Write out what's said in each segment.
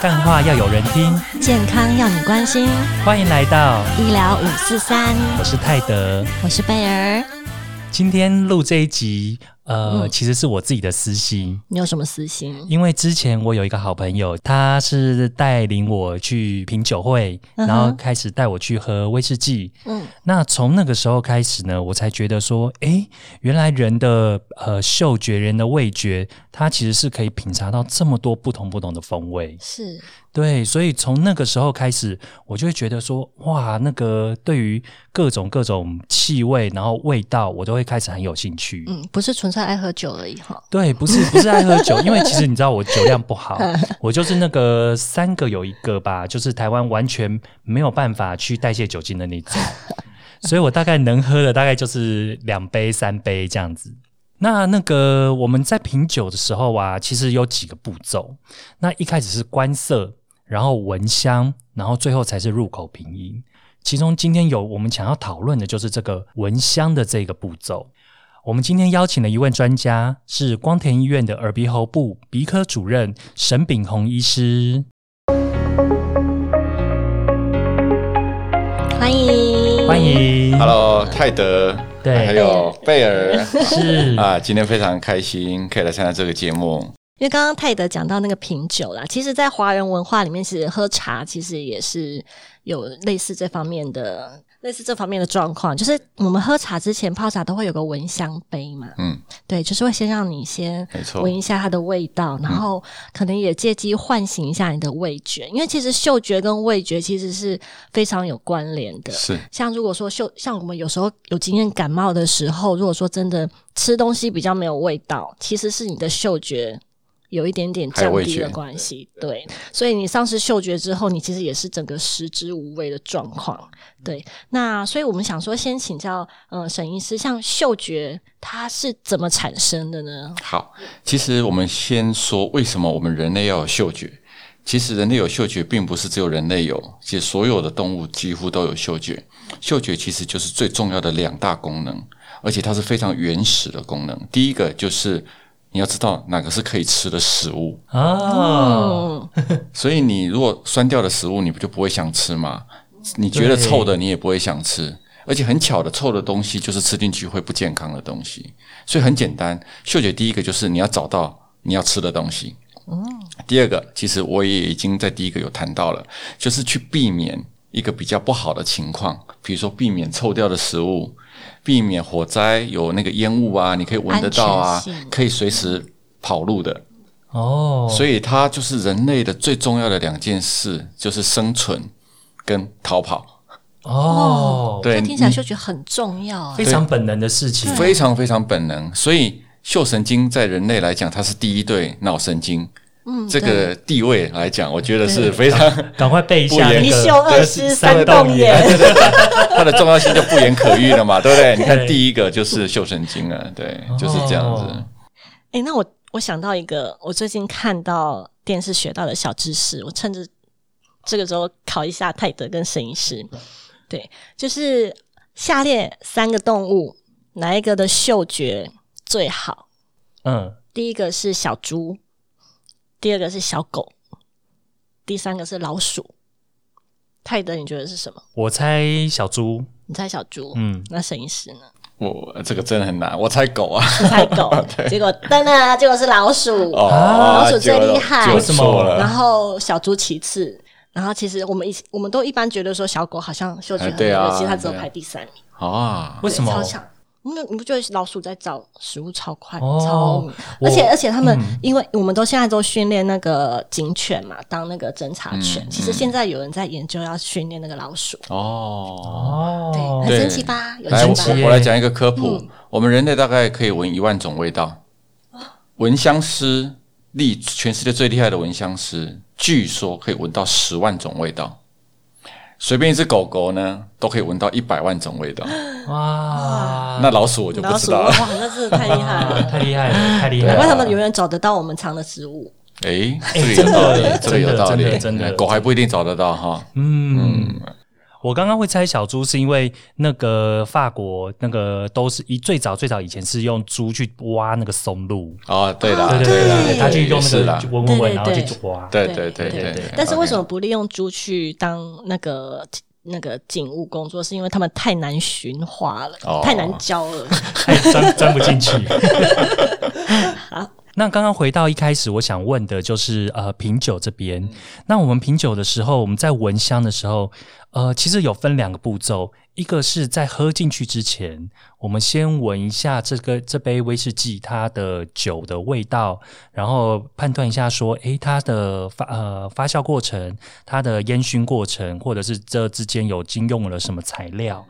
干话要有人听，健康要你关心。欢迎来到医疗五四三，我是泰德，我是贝儿。今天录这一集。呃，嗯其实是我自己的私心，你有什么私心？因为之前我有一个好朋友，他是带领我去品酒会，嗯然后开始带我去喝威士忌。嗯，那从那个时候开始呢，我才觉得说，哎，原来人的呃嗅觉、人的味觉，它其实是可以品尝到这么多不同不同的风味。是对，所以从那个时候开始，我就会觉得说，哇，那个对于各种各种气味，然后味道，我都会开始很有兴趣。嗯，不是纯粹爱喝酒而已哈。对，不是不是爱喝酒，因为其实你知道我酒量不好，我就是那个三个有一个吧，就是台湾完全没有办法去代谢酒精的那种，所以我大概能喝的大概就是两杯三杯这样子。那那个我们在品酒的时候啊，其实有几个步骤。那一开始是观色，然后闻香，然后最后才是入口品饮。其中今天有我们想要讨论的就是这个闻香的这个步骤。我们今天邀请了一位专家，是光田医院的耳鼻喉部鼻科主任沈炳宏医师。欢迎，欢。迎 Hello，泰德，对。还有贝尔。是。啊，今天非常开心可以来参加这个节目。因为刚刚泰德讲到那个品酒啦，其实，在华人文化里面，其实喝茶其实也是有类似这方面的、类似这方面的状况。就是我们喝茶之前泡茶都会有个闻香杯嘛，嗯，对，就是会先让你先闻一下它的味道，然后可能也借机唤醒一下你的味觉，因为其实嗅觉跟味觉其实是非常有关联的。是像如果说嗅，像我们有时候有经验感冒的时候，如果说真的吃东西比较没有味道，其实是你的嗅觉有一点点降低的关系。对，所以你丧失嗅觉之后，你其实也是整个食之无味的状况。对，那所以我们想说，先请教呃沈医师，像嗅觉它是怎么产生的呢？好。其实我们先说为什么我们人类要有嗅觉。其实人类有嗅觉，并不是只有人类有，其实所有的动物几乎都有嗅觉。嗅觉其实就是最重要的两大功能，而且它是非常原始的功能。第一个就是你要知道哪个是可以吃的食物，哦，嗯，所以你如果酸掉的食物，你不就不会想吃吗？你觉得臭的，你也不会想吃。而且很巧的，臭的东西就是吃进去会不健康的东西。所以很简单，嗅觉第一个就是你要找到你要吃的东西。嗯第二个，其实我也已经在第一个有谈到了，就是去避免一个比较不好的情况，比如说避免臭掉的食物，避免火灾有那个烟雾啊，你可以闻得到啊可以随时跑路的。哦，所以它就是人类的最重要的两件事，就是生存跟逃跑，哦，对听起来嗅觉很重要啊非。常本能的事情。非常非常本能。所以嗅神经在人类来讲，它是第一对脑神经。嗯，这个地位来讲，我觉得是非常赶快背一下一秀二师三动动眼。它的重要性就不言可喻了嘛，对不对？你看第一个就是秀神经啊，对，就是这样子。哦哎、那我我想到一个，我最近看到电视学到的小知识，我趁着这个时候考一下泰德跟沈医师。对，就是下列三个动物，哪一个的嗅觉最好？嗯，第一个是小猪，第二个是小狗，第三个是老鼠。泰德，你觉得是什么？我猜小猪，你猜小猪，嗯，那沈医师呢？我这个真的很难，我猜狗啊。你猜狗，结果噔噔，结果是老鼠。哦，老鼠最厉害就为什了。然后小猪其次，然后其实我们一我们都一般觉得说小狗好像嗅觉很敏锐，哎对啊其实它只有排第三名，啊，为什么超强。你不你不觉得老鼠在找食物超快、哦超而且而且他们，嗯因为我们都现在都训练那个警犬嘛，当那个侦查犬。嗯其实现在有人在研究要训练那个老鼠，哦，对，哦，很神奇吧？有来，我我来讲一个科普。嗯我们人类大概可以闻一万种味道，闻香师厉全世界最厉害的闻香师，据说可以闻到十万种味道。随便一只狗狗呢，都可以闻到一百万种味道。哇，那老鼠我就不知道了。，那真的太厉害了！太厉害了，太厉害了！难怪他们永远找得到我们藏的食物。诶，哎这个有道理真的，这个有道理真的真的真的，狗还不一定找得到哈。嗯，我刚刚会猜小猪，是因为那个法国那个都是一最早最早以前是用猪去挖那个松露，哦，对的，对对对他去用那是啦个就闻闻闻，然后去挖。对对对对但是为什么？不利用猪去当那个那个警务工作？是因为他们太难驯化了，哦太难教了。太 钻钻不进去。那刚刚回到一开始，我想问的就是呃品酒这边。那我们品酒的时候，我们在闻香的时候，呃，其实有分两个步骤，一个是在喝进去之前，我们先闻一下这个这杯威士忌它的酒的味道，然后判断一下说，诶，它的发呃发酵过程、它的烟熏过程，或者是这之间有经用了什么材料。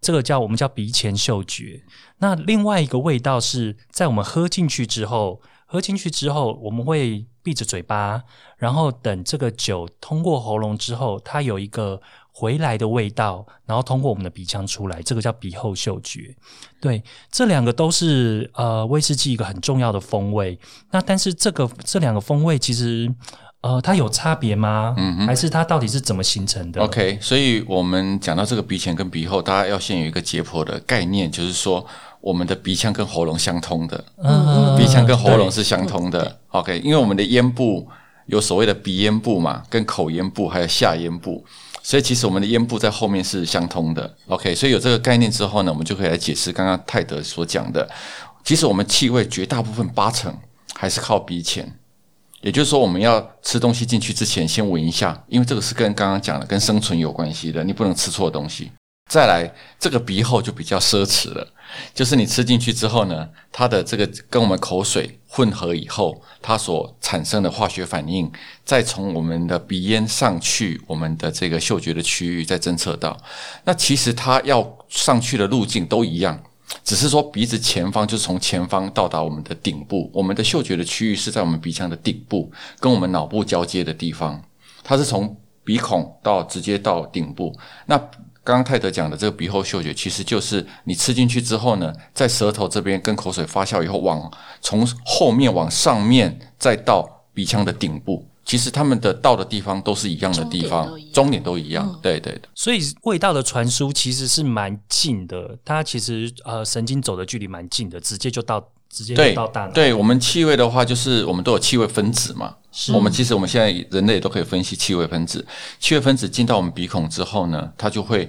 这个叫我们叫鼻前嗅觉。那另外一个味道是在我们喝进去之后，喝进去之后，我们会闭着嘴巴，然后等这个酒通过喉咙之后，它有一个回来的味道，然后通过我们的鼻腔出来，这个叫鼻后嗅觉。对，这两个都是呃威士忌一个很重要的风味。那但是这个这两个风味其实呃它有差别吗？嗯还是它到底是怎么形成的 OK，所以我们讲到这个鼻前跟鼻后，大家要先有一个解剖的概念，就是说我们的鼻腔跟喉咙相通的，嗯鼻腔跟喉咙是相通的。OK，因为我们的咽部有所谓的鼻咽部嘛，跟口咽部还有下咽部，所以其实我们的咽部在后面是相通的。OK，所以有这个概念之后呢，我们就可以来解释刚刚泰德所讲的，其实我们气味绝大部分八成还是靠鼻前。也就是说，我们要吃东西进去之前，先闻一下，因为这个是跟刚刚讲的跟生存有关系的，你不能吃错东西。再来，这个鼻后就比较奢侈了，就是你吃进去之后呢，它的这个跟我们口水混合以后，它所产生的化学反应，再从我们的鼻咽上去我们的这个嗅觉的区域再侦测到。那其实它要上去的路径都一样，只是说鼻子前方就是从前方到达我们的顶部，我们的嗅觉的区域是在我们鼻腔的顶部，跟我们脑部交接的地方，它是从鼻孔到直接到顶部。那刚刚泰德讲的这个鼻后嗅觉，其实就是你吃进去之后呢，在舌头这边跟口水发酵以后，往从后面往上面再到鼻腔的顶部。其实他们的到的地方都是一样的地方终点都一样。对对的。所以味道的传输其实是蛮近的，它其实呃神经走的距离蛮近的，直接就到直接就到大脑。对我们气味的话，就是我们都有气味分子嘛。我们其实我们现在人类都可以分析气味分子。气味分子进到我们鼻孔之后呢，它就会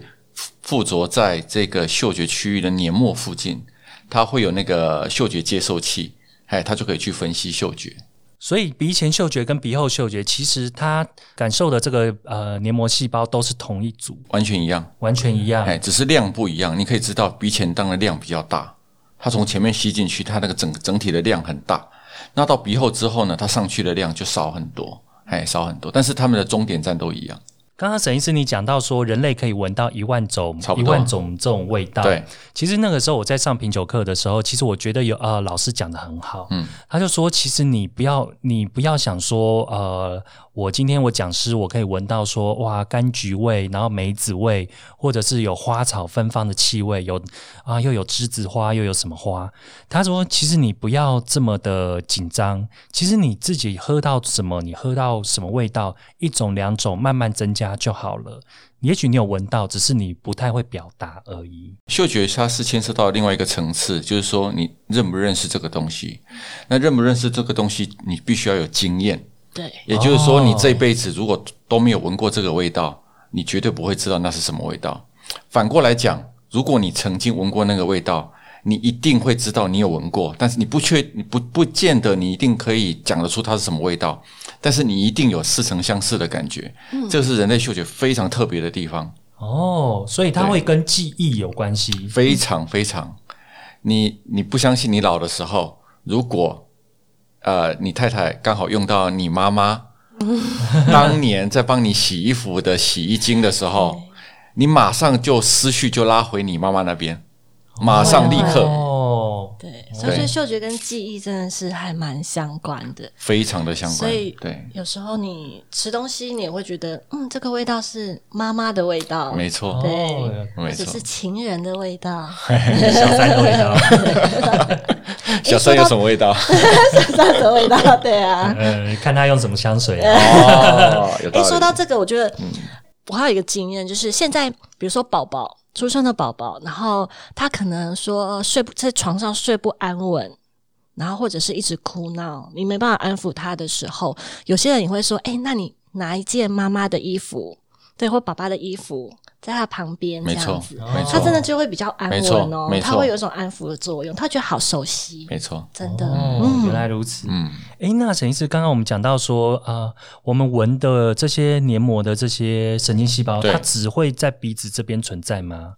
附着在这个嗅觉区域的黏膜附近，它会有那个嗅觉接受器，哎，它就可以去分析嗅觉。所以鼻前嗅觉跟鼻后嗅觉，其实它感受的这个呃黏膜细胞都是同一组，完全一样，完全一样。哎，只是量不一样。你可以知道鼻前当的量比较大，它从前面吸进去，它那个整整体的量很大。那到鼻后之后呢，它上去的量就少很多，哎，少很多。但是它们的终点站都一样。刚刚沈医师你讲到说，人类可以闻到一万种一万种这种味道。对，其实那个时候我在上品酒课的时候，其实我觉得有呃老师讲的很好，嗯，他就说，其实你不要你不要想说，呃，我今天我讲师我可以闻到说，哇，柑橘味，然后梅子味，或者是有花草芬芳的气味，有啊又有栀子花，又有什么花？他说，其实你不要这么的紧张，其实你自己喝到什么，你喝到什么味道，一种两种慢慢增加就好了。也许你有闻到，只是你不太会表达而已。嗅觉它是牵涉到另外一个层次，就是说你认不认识这个东西。那认不认识这个东西，你必须要有经验。对，也就是说，哦你这辈子如果都没有闻过这个味道，你绝对不会知道那是什么味道。反过来讲，如果你曾经闻过那个味道，你一定会知道你有闻过，但是你不确你不不见得你一定可以讲得出它是什么味道，但是你一定有似曾相识的感觉。这是人类嗅觉非常特别的地方。哦，所以它对会跟记忆有关系。非常非常，你你不相信你老的时候，如果呃你太太刚好用到你妈妈 当年在帮你洗衣服的洗衣精的时候，你马上就思绪就拉回你妈妈那边，马上立刻哦，对，所以嗅觉跟记忆真的是还蛮相关的。非常的相关所以，对，有时候你吃东西，你也会觉得，嗯，这个味道是妈妈的味道，没错，对没错者是。情人的味道，小三的味道。小三有什么味道？小三的味道，对啊。嗯，看他用什么香水啊。哦，哎，说到这个，我觉得我还有一个经验，就是现在比如说宝宝出生的宝宝，然后他可能说睡不在床上睡不安稳，然后或者是一直哭闹，你没办法安抚他的时候，有些人也会说：“哎，那你拿一件妈妈的衣服，对，或爸爸的衣服。”在他旁边，没错，没错，他真的就会比较安稳哦，没错，他会有一种安抚的作用，他觉得好熟悉，没错，真的，原来如此，嗯，哎，那沈医师，刚刚我们讲到说，呃，我们闻的这些黏膜的这些神经细胞，它只会在鼻子这边存在吗？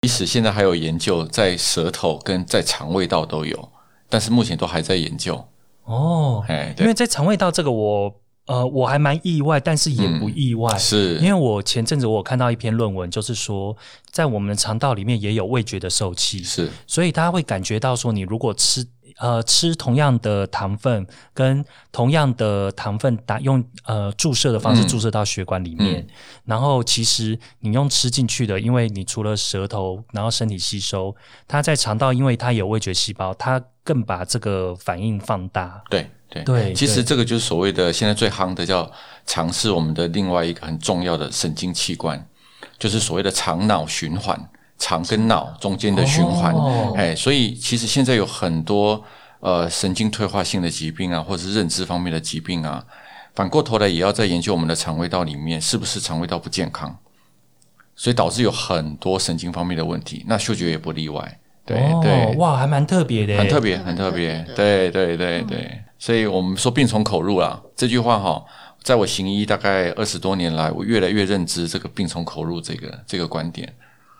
即使现在还有研究，在舌头跟在肠胃道都有，但是目前都还在研究。哦，哎，因为在肠胃道这个我。呃，我还蛮意外，但是也不意外，是。因为我前阵子我看到一篇论文，就是说在我们的肠道里面也有味觉的受气，是，所以大家会感觉到说，你如果吃呃吃同样的糖分，跟同样的糖分打用呃注射的方式注射到血管里面，然后其实你用吃进去的，因为你除了舌头，然后身体吸收，它在肠道，因为它有味觉细胞，它更把这个反应放大，对。对，其实这个就是所谓的现在最夯的叫尝试我们的另外一个很重要的神经器官，就是所谓的肠脑循环，肠跟脑中间的循环。哎，所以其实现在有很多呃神经退化性的疾病啊，或者是认知方面的疾病啊，反过头来也要在研究我们的肠胃道里面是不是肠胃道不健康，所以导致有很多神经方面的问题，那嗅觉也不例外。对对，哇，还蛮特别的，很特别，很特别。对对对对。所以我们说病从口入啦，这句话哈，在我行医大概二十多年来，我越来越认知这个病从口入这个这个观点，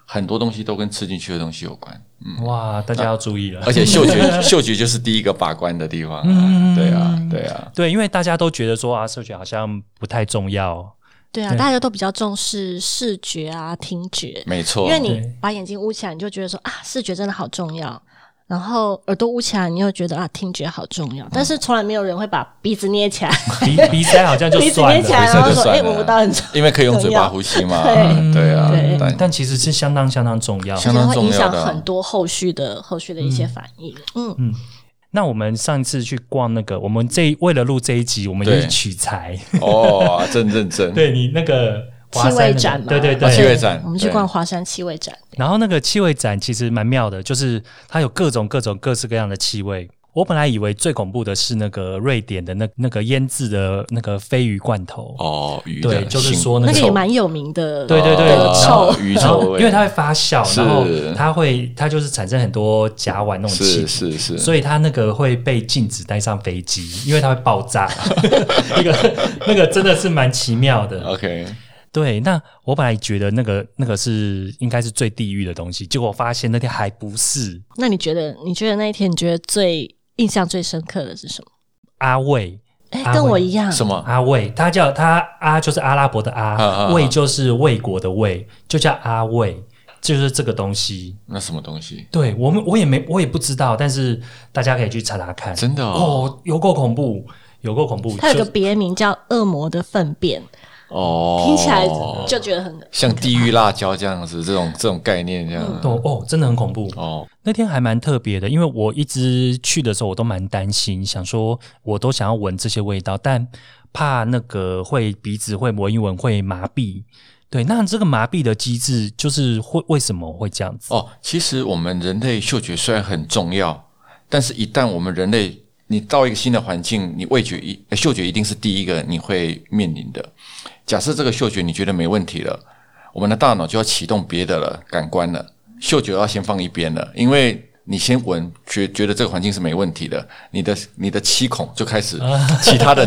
很多东西都跟吃进去的东西有关。嗯，哇，大家要注意了。而且嗅觉，嗅觉就是第一个把关的地方。嗯，对啊，对啊，对，因为大家都觉得说啊，嗅觉好像不太重要。对啊，大家都比较重视视觉啊、听觉。没错，因为你把眼睛捂起来，你就觉得说啊，视觉真的好重要。然后耳朵捂起来，你又觉得啊，听觉好重要。但是从来没有人会把鼻子捏起来，鼻鼻塞好像就鼻子捏起来，然后说哎，闻不到很重因为可以用嘴巴呼吸嘛。对对啊，但但其实是相当相当重要，相当重要影响很多后续的后续的一些反应。嗯嗯。那我们上次去逛那个，我们这为了录这一集，我们去取材。哦，真认真。对你那个。气味展嘛，对对对，气味展，我们去逛华山气味展。然后那个气味展其实蛮妙的，就是它有各种各种各式各样的气味。我本来以为最恐怖的是那个瑞典的那那个腌制的那个鲱鱼罐头。哦，鱼对，就是说那个也蛮有名的，对对对，臭。鱼臭，因为它会发酵，然后它会它就是产生很多甲烷那种气，是是，所以它那个会被禁止带上飞机，因为它会爆炸。那个那个真的是蛮奇妙的。OK。对，那我本来觉得那个那个是应该是最地狱的东西，结果发现那天还不是。那你觉得？你觉得那一天你觉得最印象最深刻的是什么？阿魏，哎，跟我一样。什么？阿魏，他叫他阿，就是阿拉伯的阿，魏就是魏国的魏，就叫阿魏，就是这个东西。那什么东西？对我们，我也没，我也不知道，但是大家可以去查查看。真的哦，有够恐怖，有够恐怖。它有个别名叫恶魔的粪便。哦，听起来就觉得很像地狱辣椒这样子，这种这种概念这样。哦哦，真的很恐怖哦。那天还蛮特别的，因为我一直去的时候，我都蛮担心，想说我都想要闻这些味道，但怕那个会鼻子会闻一闻会麻痹。对，那这个麻痹的机制就是会为什么会这样子？哦，其实我们人类嗅觉虽然很重要，但是一旦我们人类你到一个新的环境，你味觉一嗅觉一定是第一个你会面临的。假设这个嗅觉你觉得没问题了，我们的大脑就要启动别的了感官了，嗅觉要先放一边了，因为你先闻觉觉得这个环境是没问题的，你的你的七孔就开始 其他的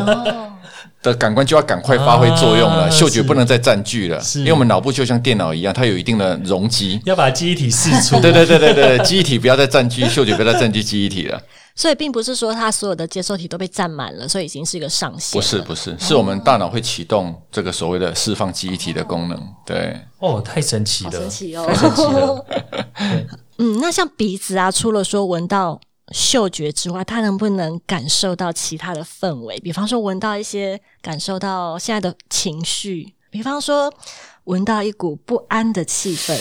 的感官就要赶快发挥作用了，嗅觉不能再占据了，因为我们脑部就像电脑一样，它有一定的容积，要把记忆体释出，对对对对对，记忆体不要再占据嗅觉，不要再占据记忆体了。所以并不是说它所有的接受体都被占满了，所以已经是一个上限。不是不是，是我们大脑会启动这个所谓的释放记忆体的功能。对，哦，太神奇了，神奇哦，太神奇了。嗯，那像鼻子啊，除了说闻到嗅觉之外，他能不能感受到其他的氛围？比方说闻到一些，感受到现在的情绪，比方说闻到一股不安的气氛。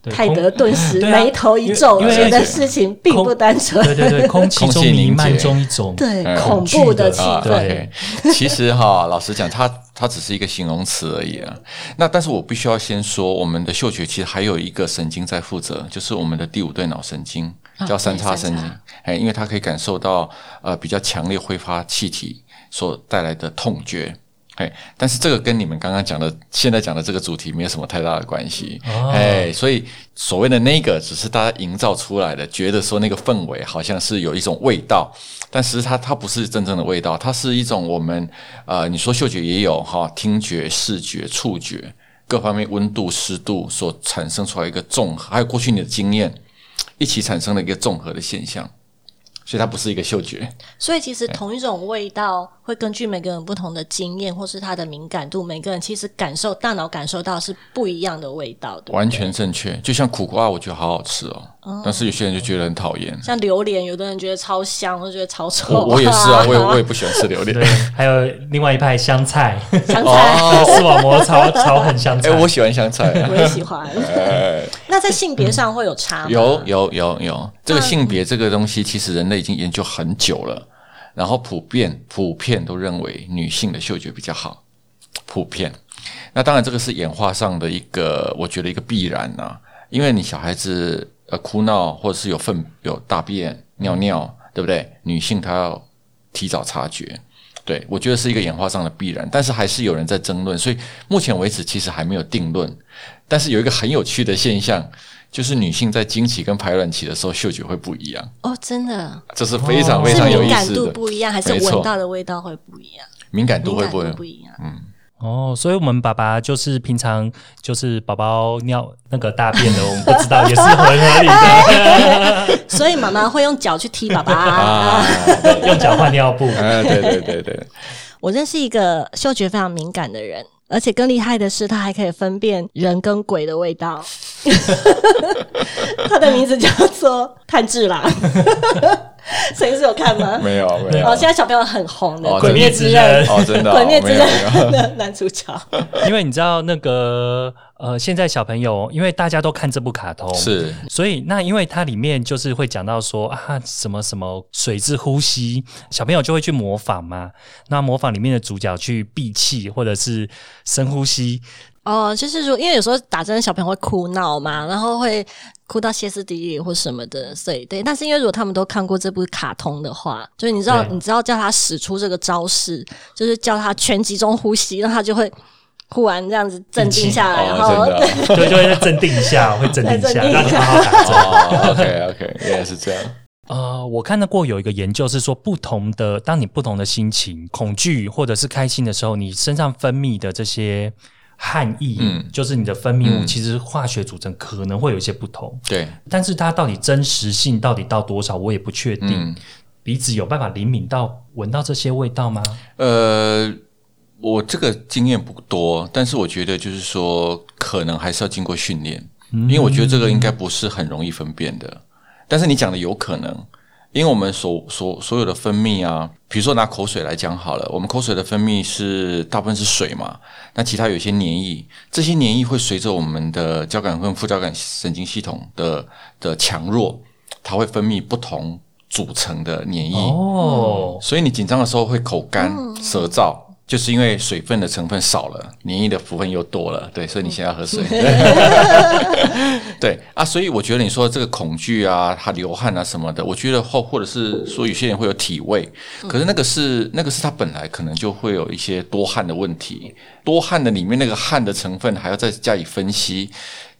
对泰德顿时眉头一皱，觉得事情并不单纯。对对对，空气中弥漫结中一种对嗯恐怖的气氛。其实哈，老实讲，它它只是一个形容词而已啊。那但是我必须要先说，我们的嗅觉其实还有一个神经在负责，就是我们的第五对脑神经，叫三叉神经。哎，因为它可以感受到呃比较强烈挥发气体所带来的痛觉。哎，但是这个跟你们刚刚讲的、现在讲的这个主题没有什么太大的关系。哦哎，所以所谓的那个，只是大家营造出来的，觉得说那个氛围好像是有一种味道，但实际它它不是真正的味道，它是一种我们呃，你说嗅觉也有哈，听觉、视觉、触觉各方面温度、湿度所产生出来一个综合，还有过去你的经验一起产生的一个综合的现象，所以它不是一个嗅觉。所以其实同一种味道会根据每个人不同的经验或是他的敏感度，每个人其实感受大脑感受到是不一样的味道的。完全正确，就像苦瓜，我觉得好好吃哦，但是有些人就觉得很讨厌。像榴莲，有的人觉得超香，我就觉得超臭。我我也是啊，我也我也不喜欢吃榴莲对。，还有另外一派香菜，香菜哦，视网膜超超很香菜。哎，我喜欢香菜啊。我也喜欢。哎，那在性别上会有差吗？有有有有，这个性别这个东西，其实人类已经研究很久了，然后普遍普遍都认为女性的嗅觉比较好，普遍。那当然，这个是演化上的一个，我觉得一个必然呐、因为你小孩子呃哭闹或者是有粪有大便尿尿，对不对？女性她要提早察觉。对，我觉得是一个演化上的必然，但是还是有人在争论，所以目前为止其实还没有定论。但是有一个很有趣的现象，就是女性在经期跟排卵期的时候嗅觉会不一样，哦，真的这是非常哦非常有意思的。度不一样，还是闻到的味道会不一样？敏感度会不会度不一样。哦，所以我们爸爸就是平常就是宝宝尿那个大便的，我们不知道也是很合理的，所以妈妈会用脚去踢爸爸。啊？用脚换尿布。啊，对对对对，我认识一个嗅觉非常敏感的人，而且更厉害的是，它还可以分辨人跟鬼的味道。它的名字叫做炭治郎。谁是有看吗？没有没有哦，现在小朋友很红的哦《鬼灭之刃》哦，真的哦鬼灭之刃 》的男主角。因为你知道那个呃，现在小朋友因为大家都看这部卡通，是所以那因为它里面就是会讲到说啊什么什么水之呼吸，小朋友就会去模仿嘛。那模仿里面的主角去闭气或者是深呼吸，哦，就是说，因为有时候打针小朋友会哭闹嘛，然后会哭到歇斯底里或什么的，所以对。但是因为如果他们都看过这部卡通的话，就是你知道，你知道叫他使出这个招式，就是叫他全集中呼吸，然后他就会忽然这样子镇定下来，然后 就就会镇定一下，会镇定一下，让你 好好打针。哦，OK OK，原来是这样。呃，我看到过有一个研究是说，不同的当你不同的心情、恐惧或者是开心的时候，你身上分泌的这些汗液，嗯就是你的分泌物，嗯其实化学组成可能会有一些不同，对，但是它到底真实性到底到多少，我也不确定。嗯鼻子有办法灵敏到闻到这些味道吗？呃，我这个经验不多，但是我觉得就是说，可能还是要经过训练，因为我觉得这个应该不是很容易分辨的。但是你讲的有可能，因为我们所所所有的分泌啊，比如说拿口水来讲好了，我们口水的分泌是大部分是水嘛，那其他有些黏液，这些黏液会随着我们的交感跟副交感神经系统的的强弱，它会分泌不同组成的黏液。哦，所以你紧张的时候会口干、舌燥，就是因为水分的成分少了，黏液的部分又多了。对，所以你现在要喝水。对啊，所以我觉得你说这个恐惧啊，他流汗啊什么的，我觉得或或者是说有些人会有体味，可是那个是那个是他本来可能就会有一些多汗的问题，多汗的里面那个汗的成分还要再加以分析。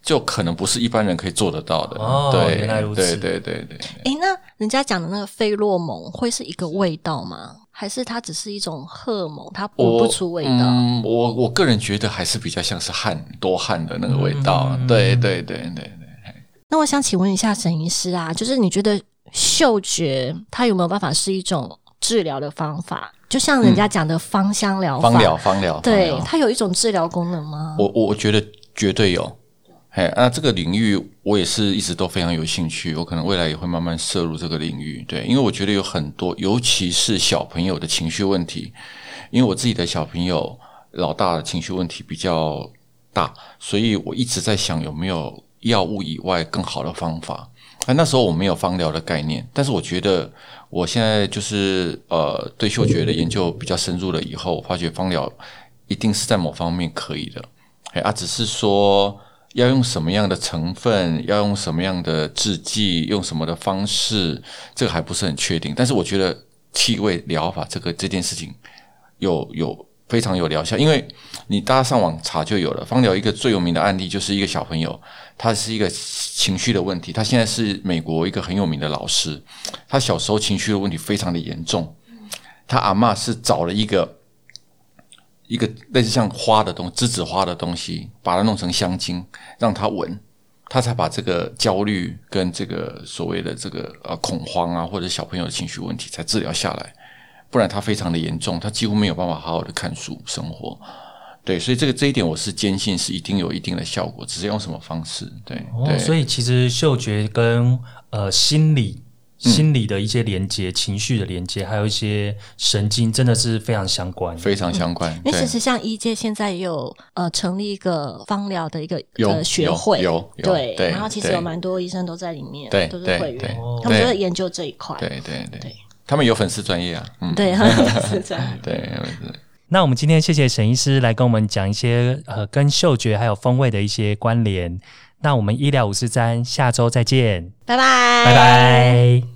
就可能不是一般人可以做得到的，哦对，原来如此对对对对，诶，那人家讲的那个费洛蒙会是一个味道吗？还是它只是一种荷尔蒙，它闻不出味道？嗯，我我个人觉得还是比较像是汗多汗的那个味道。嗯对对对对对，那我想请问一下沈医师啊，就是你觉得嗅觉它有没有办法是一种治疗的方法？就像人家讲的芳香疗法，芳疗芳疗，对它有一种治疗功能吗？我我我觉得绝对有。嘿，那这个领域我也是一直都非常有兴趣，我可能未来也会慢慢涉入这个领域。对，因为我觉得有很多，尤其是小朋友的情绪问题，因为我自己的小朋友老大的情绪问题比较大，所以我一直在想有没有药物以外更好的方法。那那时候我没有芳疗的概念，但是我觉得我现在就是呃对嗅觉的研究比较深入了以后，发觉芳疗一定是在某方面可以的。哎啊，只是说要用什么样的成分，要用什么样的制剂，用什么的方式，这个还不是很确定。但是我觉得气味疗法这个这件事情有有非常有疗效，因为你大家上网查就有了。芳疗一个最有名的案例就是一个小朋友，他是一个情绪的问题，他现在是美国一个很有名的老师，他小时候情绪的问题非常的严重，他阿嬷是找了一个。一个类似像花的东栀子花的东西，把它弄成香精，让他闻，他才把这个焦虑跟这个所谓的这个呃恐慌啊，或者小朋友的情绪问题才治疗下来。不然他非常的严重，他几乎没有办法好好的看书生活。对，所以这个这一点我是坚信是一定有一定的效果，只是用什么方式。对，哦，所以其实嗅觉跟呃心理。心理的一些连接、情绪的连接，还有一些神经，真的是非常相关，非常相关。因为其实像医界现在也有呃成立一个芳疗的一个有学会，有对，然后其实有蛮多医生都在里面，对，都是会员，他们就在研究这一块，对对对，他们有粉丝专业啊，嗯，对，粉丝专业，对。那我们今天谢谢沈医师来跟我们讲一些呃跟嗅觉还有风味的一些关联。那我们医疗五四三下周再见，拜拜，拜拜。